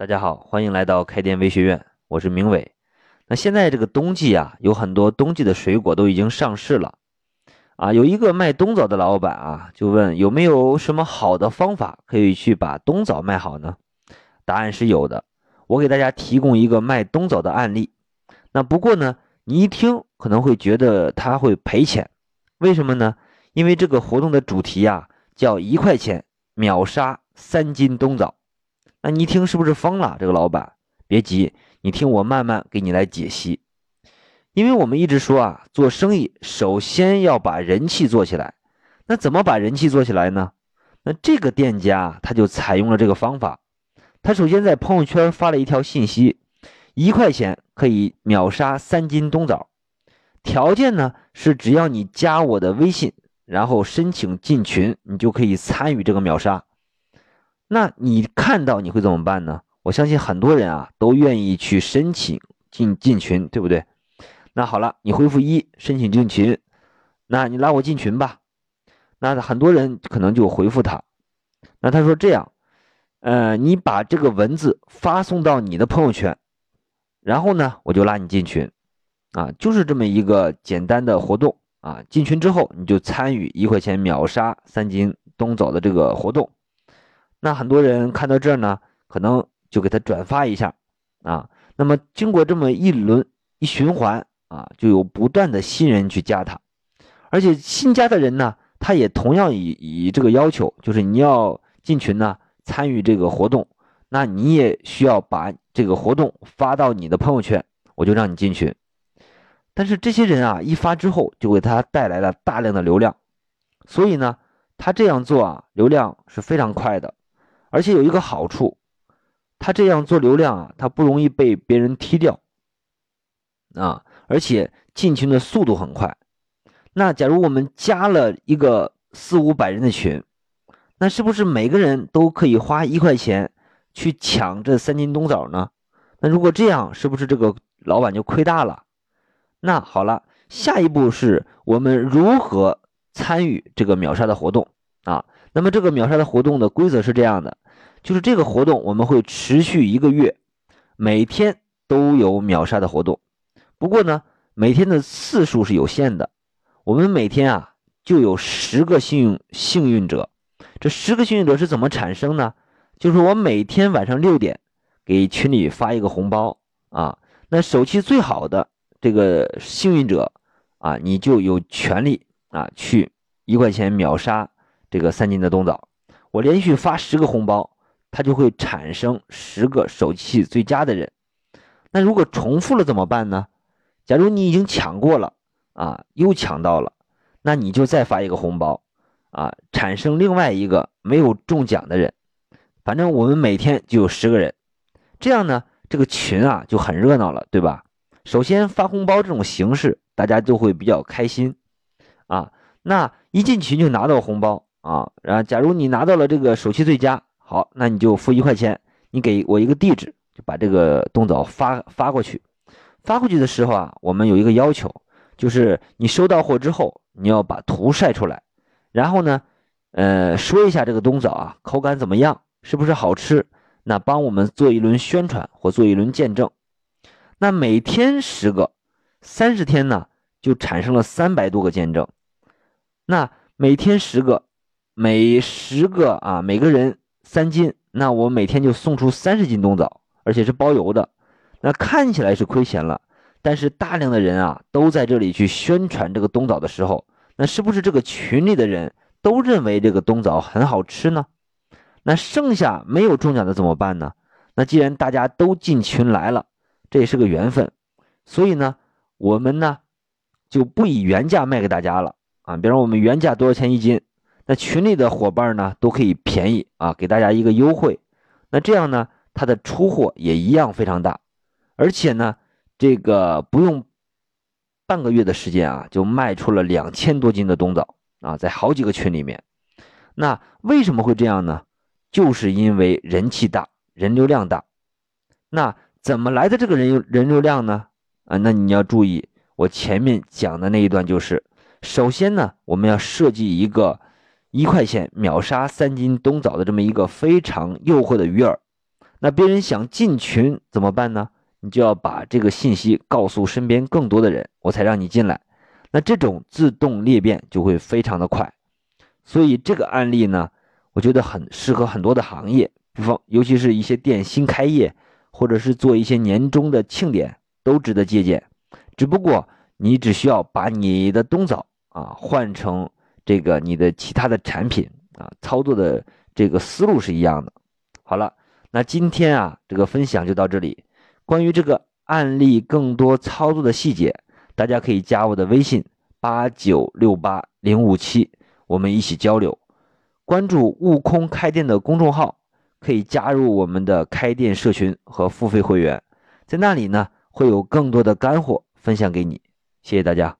大家好，欢迎来到开店微学院，我是明伟。那现在这个冬季啊，有很多冬季的水果都已经上市了啊。有一个卖冬枣的老板啊，就问有没有什么好的方法可以去把冬枣卖好呢？答案是有的，我给大家提供一个卖冬枣的案例。那不过呢，你一听可能会觉得他会赔钱，为什么呢？因为这个活动的主题啊，叫一块钱秒杀三斤冬枣。那你一听是不是疯了？这个老板，别急，你听我慢慢给你来解析。因为我们一直说啊，做生意首先要把人气做起来。那怎么把人气做起来呢？那这个店家他就采用了这个方法。他首先在朋友圈发了一条信息：一块钱可以秒杀三斤冬枣。条件呢是只要你加我的微信，然后申请进群，你就可以参与这个秒杀。那你看到你会怎么办呢？我相信很多人啊都愿意去申请进进群，对不对？那好了，你回复一申请进群，那你拉我进群吧。那很多人可能就回复他，那他说这样，呃，你把这个文字发送到你的朋友圈，然后呢，我就拉你进群，啊，就是这么一个简单的活动啊。进群之后，你就参与一块钱秒杀三斤冬枣的这个活动。那很多人看到这儿呢，可能就给他转发一下啊。那么经过这么一轮一循环啊，就有不断的新人去加他，而且新加的人呢，他也同样以以这个要求，就是你要进群呢，参与这个活动，那你也需要把这个活动发到你的朋友圈，我就让你进群。但是这些人啊，一发之后就给他带来了大量的流量，所以呢，他这样做啊，流量是非常快的。而且有一个好处，他这样做流量啊，他不容易被别人踢掉啊，而且进群的速度很快。那假如我们加了一个四五百人的群，那是不是每个人都可以花一块钱去抢这三斤冬枣呢？那如果这样，是不是这个老板就亏大了？那好了，下一步是我们如何参与这个秒杀的活动啊？那么这个秒杀的活动的规则是这样的，就是这个活动我们会持续一个月，每天都有秒杀的活动。不过呢，每天的次数是有限的，我们每天啊就有十个幸运幸运者。这十个幸运者是怎么产生呢？就是我每天晚上六点给群里发一个红包啊，那手气最好的这个幸运者啊，你就有权利啊去一块钱秒杀。这个三斤的冬枣，我连续发十个红包，它就会产生十个手气最佳的人。那如果重复了怎么办呢？假如你已经抢过了啊，又抢到了，那你就再发一个红包啊，产生另外一个没有中奖的人。反正我们每天就有十个人，这样呢，这个群啊就很热闹了，对吧？首先发红包这种形式，大家都会比较开心啊。那一进群就拿到红包。啊，然后假如你拿到了这个手气最佳，好，那你就付一块钱，你给我一个地址，就把这个冬枣发发过去。发过去的时候啊，我们有一个要求，就是你收到货之后，你要把图晒出来，然后呢，呃，说一下这个冬枣啊，口感怎么样，是不是好吃？那帮我们做一轮宣传或做一轮见证。那每天十个，三十天呢，就产生了三百多个见证。那每天十个。每十个啊，每个人三斤，那我每天就送出三十斤冬枣，而且是包邮的。那看起来是亏钱了，但是大量的人啊都在这里去宣传这个冬枣的时候，那是不是这个群里的人都认为这个冬枣很好吃呢？那剩下没有中奖的怎么办呢？那既然大家都进群来了，这也是个缘分，所以呢，我们呢就不以原价卖给大家了啊。比如我们原价多少钱一斤？那群里的伙伴呢都可以便宜啊，给大家一个优惠。那这样呢，它的出货也一样非常大，而且呢，这个不用半个月的时间啊，就卖出了两千多斤的冬枣啊，在好几个群里面。那为什么会这样呢？就是因为人气大，人流量大。那怎么来的这个人人流量呢？啊，那你要注意，我前面讲的那一段就是，首先呢，我们要设计一个。一块钱秒杀三斤冬枣的这么一个非常诱惑的鱼饵，那别人想进群怎么办呢？你就要把这个信息告诉身边更多的人，我才让你进来。那这种自动裂变就会非常的快。所以这个案例呢，我觉得很适合很多的行业，比方尤其是一些店新开业，或者是做一些年终的庆典，都值得借鉴。只不过你只需要把你的冬枣啊换成这个你的其他的产品啊，操作的这个思路是一样的。好了，那今天啊这个分享就到这里。关于这个案例更多操作的细节，大家可以加我的微信八九六八零五七，我们一起交流。关注悟空开店的公众号，可以加入我们的开店社群和付费会员，在那里呢会有更多的干货分享给你。谢谢大家。